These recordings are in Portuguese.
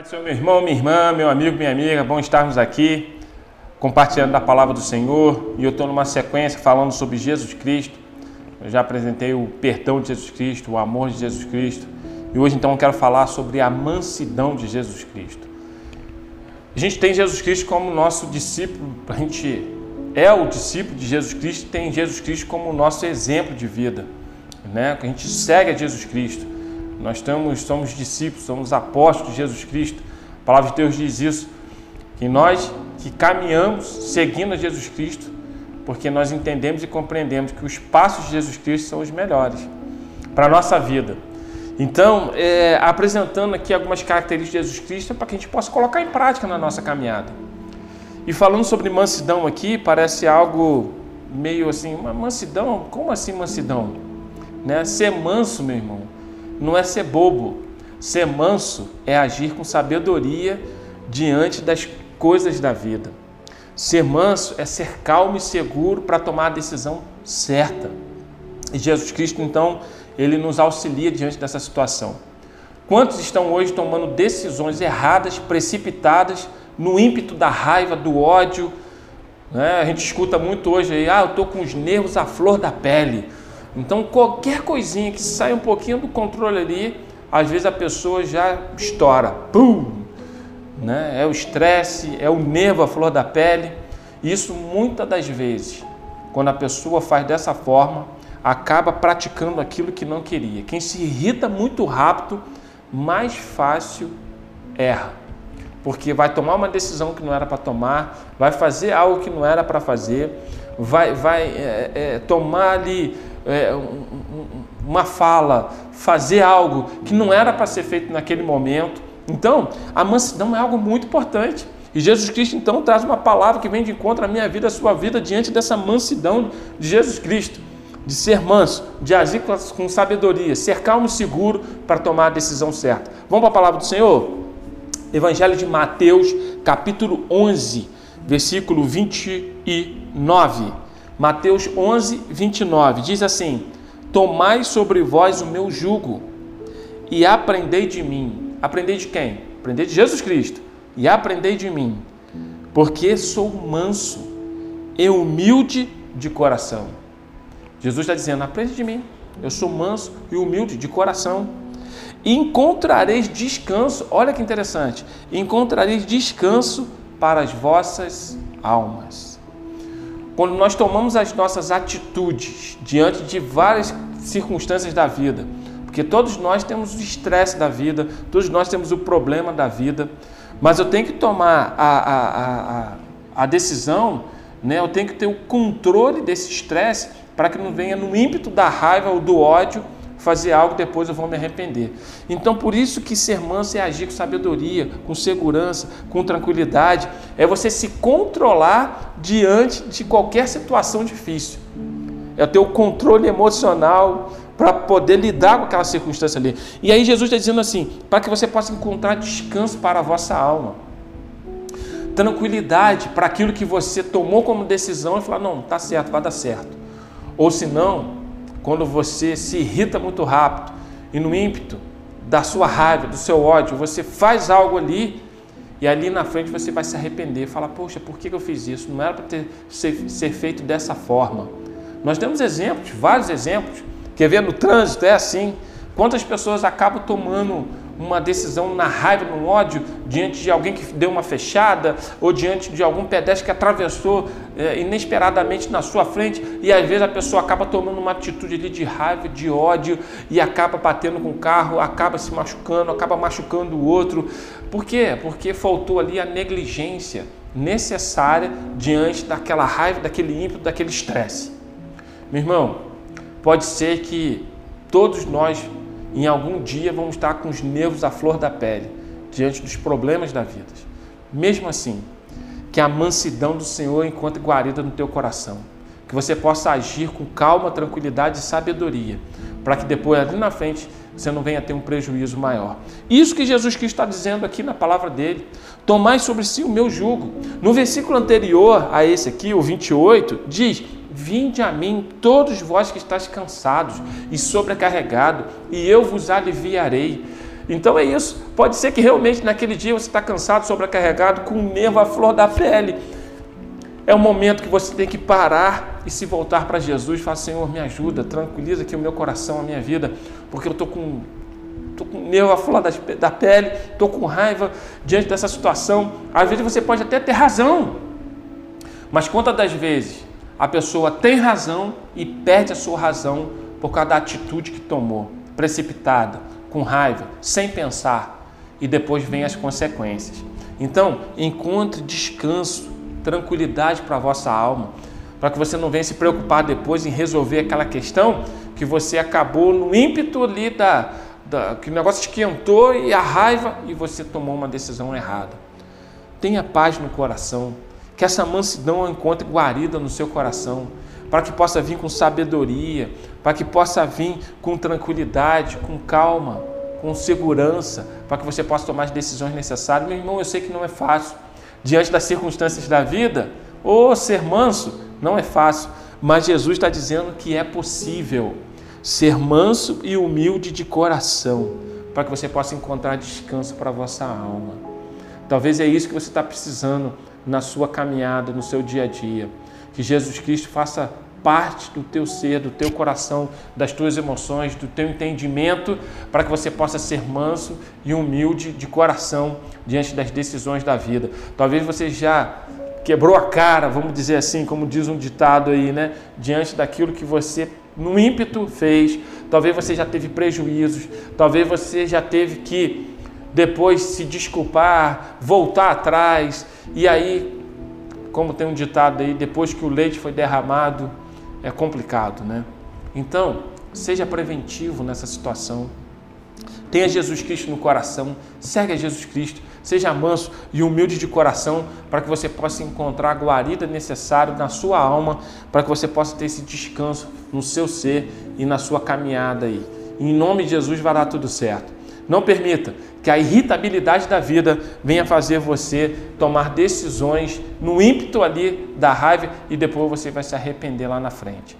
Pai do Senhor, meu irmão, minha irmã, meu amigo, minha amiga, bom estarmos aqui compartilhando da palavra do Senhor e eu estou numa sequência falando sobre Jesus Cristo. Eu já apresentei o perdão de Jesus Cristo, o amor de Jesus Cristo e hoje então eu quero falar sobre a mansidão de Jesus Cristo. A gente tem Jesus Cristo como nosso discípulo, a gente é o discípulo de Jesus Cristo, tem Jesus Cristo como nosso exemplo de vida, né? A gente segue a Jesus Cristo. Nós estamos, somos discípulos, somos apóstolos de Jesus Cristo. A palavra de Deus diz isso, que nós que caminhamos seguindo a Jesus Cristo, porque nós entendemos e compreendemos que os passos de Jesus Cristo são os melhores para a nossa vida. Então, é, apresentando aqui algumas características de Jesus Cristo para que a gente possa colocar em prática na nossa caminhada. E falando sobre mansidão aqui, parece algo meio assim, uma mansidão? Como assim mansidão? Né? Ser manso, meu irmão, não é ser bobo. Ser manso é agir com sabedoria diante das coisas da vida. Ser manso é ser calmo e seguro para tomar a decisão certa. E Jesus Cristo, então, ele nos auxilia diante dessa situação. Quantos estão hoje tomando decisões erradas, precipitadas, no ímpeto da raiva, do ódio? Né? A gente escuta muito hoje aí, ah, eu estou com os nervos à flor da pele. Então, qualquer coisinha que saia um pouquinho do controle ali, às vezes a pessoa já estoura. Pum! Né? É o estresse, é o nervo à flor da pele. Isso muitas das vezes, quando a pessoa faz dessa forma, acaba praticando aquilo que não queria. Quem se irrita muito rápido, mais fácil erra. Porque vai tomar uma decisão que não era para tomar, vai fazer algo que não era para fazer, vai, vai é, é, tomar ali é, uma fala, fazer algo que não era para ser feito naquele momento. Então, a mansidão é algo muito importante. E Jesus Cristo então traz uma palavra que vem de encontro à minha vida, à sua vida, diante dessa mansidão de Jesus Cristo. De ser manso, de agir com sabedoria, ser calmo e seguro para tomar a decisão certa. Vamos para a palavra do Senhor? Evangelho de Mateus, capítulo 11, versículo 29. Mateus 11, 29 diz assim: Tomai sobre vós o meu jugo e aprendei de mim. Aprendei de quem? Aprendei de Jesus Cristo. E aprendei de mim, porque sou manso e humilde de coração. Jesus está dizendo: aprende de mim. Eu sou manso e humilde de coração. E encontrareis descanso. Olha que interessante. Encontrareis descanso para as vossas almas. Quando nós tomamos as nossas atitudes diante de várias circunstâncias da vida, porque todos nós temos o estresse da vida, todos nós temos o problema da vida, mas eu tenho que tomar a, a, a, a decisão, né? eu tenho que ter o controle desse estresse para que não venha no ímpeto da raiva ou do ódio fazer algo depois eu vou me arrepender. Então, por isso que ser manso é agir com sabedoria, com segurança, com tranquilidade, é você se controlar diante de qualquer situação difícil. É ter o controle emocional para poder lidar com aquela circunstância ali. E aí Jesus está dizendo assim, para que você possa encontrar descanso para a vossa alma. Tranquilidade para aquilo que você tomou como decisão e falar, não, tá certo, vai dar certo. Ou se não, quando você se irrita muito rápido e no ímpeto da sua raiva, do seu ódio, você faz algo ali e ali na frente você vai se arrepender, fala, poxa, por que eu fiz isso? Não era para ter, ser, ser feito dessa forma. Nós temos exemplos, vários exemplos. Quer ver no trânsito? É assim. Quantas pessoas acabam tomando uma decisão na raiva, no ódio, diante de alguém que deu uma fechada ou diante de algum pedestre que atravessou é, inesperadamente na sua frente e às vezes a pessoa acaba tomando uma atitude ali de raiva, de ódio e acaba batendo com o carro, acaba se machucando, acaba machucando o outro. Por quê? Porque faltou ali a negligência necessária diante daquela raiva, daquele ímpeto, daquele estresse. Meu irmão, pode ser que todos nós em algum dia vamos estar com os nervos à flor da pele, diante dos problemas da vida. Mesmo assim, que a mansidão do Senhor encontre guarida no teu coração. Que você possa agir com calma, tranquilidade e sabedoria, para que depois, ali na frente, você não venha ter um prejuízo maior. Isso que Jesus Cristo está dizendo aqui na palavra dele. Tomai sobre si o meu jugo. No versículo anterior a esse aqui, o 28, diz: Vinde a mim, todos vós que estáis cansados e sobrecarregados, e eu vos aliviarei. Então é isso. Pode ser que realmente naquele dia você está cansado, sobrecarregado, com o nervo à flor da pele. É o momento que você tem que parar e se voltar para Jesus e falar: Senhor, me ajuda, tranquiliza aqui o meu coração, a minha vida, porque eu estou com estou com nervo à flor da pele, estou com raiva diante dessa situação. Às vezes você pode até ter razão, mas quantas das vezes a pessoa tem razão e perde a sua razão por causa da atitude que tomou, precipitada, com raiva, sem pensar, e depois vem as consequências. Então, encontre descanso, tranquilidade para a vossa alma, para que você não venha se preocupar depois em resolver aquela questão que você acabou no ímpeto ali da, da que o negócio esquentou e a raiva e você tomou uma decisão errada. Tenha paz no coração, que essa mansidão encontre guarida no seu coração, para que possa vir com sabedoria, para que possa vir com tranquilidade, com calma, com segurança, para que você possa tomar as decisões necessárias. Meu irmão, eu sei que não é fácil. Diante das circunstâncias da vida, ou ser manso, não é fácil. Mas Jesus está dizendo que é possível ser manso e humilde de coração, para que você possa encontrar descanso para a vossa alma. Talvez é isso que você está precisando na sua caminhada, no seu dia a dia. Que Jesus Cristo faça parte do teu ser, do teu coração, das tuas emoções, do teu entendimento, para que você possa ser manso e humilde de coração diante das decisões da vida. Talvez você já quebrou a cara, vamos dizer assim, como diz um ditado aí, né? Diante daquilo que você no ímpeto fez, talvez você já teve prejuízos, talvez você já teve que depois se desculpar, voltar atrás, e aí, como tem um ditado aí, depois que o leite foi derramado, é complicado, né? Então, seja preventivo nessa situação. Tenha Jesus Cristo no coração, segue a Jesus Cristo, seja manso e humilde de coração para que você possa encontrar a guarida necessária na sua alma, para que você possa ter esse descanso no seu ser e na sua caminhada aí. Em nome de Jesus vai dar tudo certo. Não permita que a irritabilidade da vida venha fazer você tomar decisões no ímpeto ali da raiva e depois você vai se arrepender lá na frente.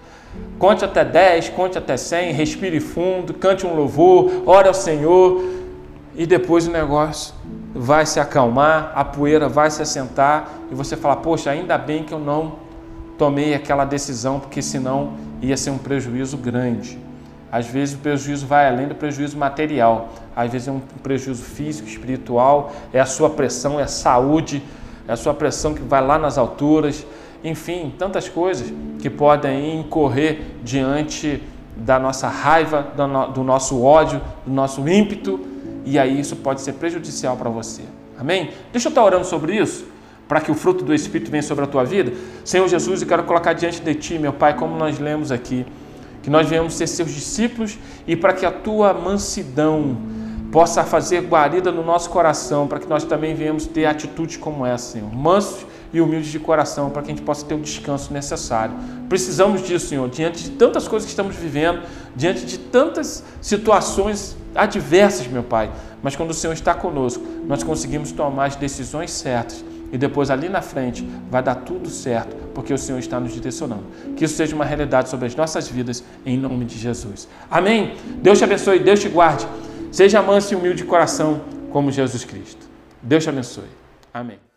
Conte até 10, conte até 100, respire fundo, cante um louvor, ore ao Senhor e depois o negócio vai se acalmar, a poeira vai se assentar e você fala: Poxa, ainda bem que eu não tomei aquela decisão, porque senão ia ser um prejuízo grande. Às vezes o prejuízo vai além do prejuízo material, às vezes é um prejuízo físico, espiritual, é a sua pressão, é a saúde, é a sua pressão que vai lá nas alturas, enfim, tantas coisas que podem incorrer diante da nossa raiva, do nosso ódio, do nosso ímpeto, e aí isso pode ser prejudicial para você. Amém? Deixa eu estar orando sobre isso, para que o fruto do Espírito venha sobre a tua vida. Senhor Jesus, eu quero colocar diante de Ti, meu Pai, como nós lemos aqui que nós venhamos ser seus discípulos e para que a tua mansidão possa fazer guarida no nosso coração, para que nós também venhamos ter atitudes como essa, Senhor, mansos e humildes de coração, para que a gente possa ter o descanso necessário. Precisamos disso, Senhor, diante de tantas coisas que estamos vivendo, diante de tantas situações adversas, meu Pai. Mas quando o Senhor está conosco, nós conseguimos tomar as decisões certas e depois ali na frente vai dar tudo certo, porque o Senhor está nos direcionando. Que isso seja uma realidade sobre as nossas vidas, em nome de Jesus. Amém? Deus te abençoe, Deus te guarde. Seja manso e humilde de coração, como Jesus Cristo. Deus te abençoe. Amém.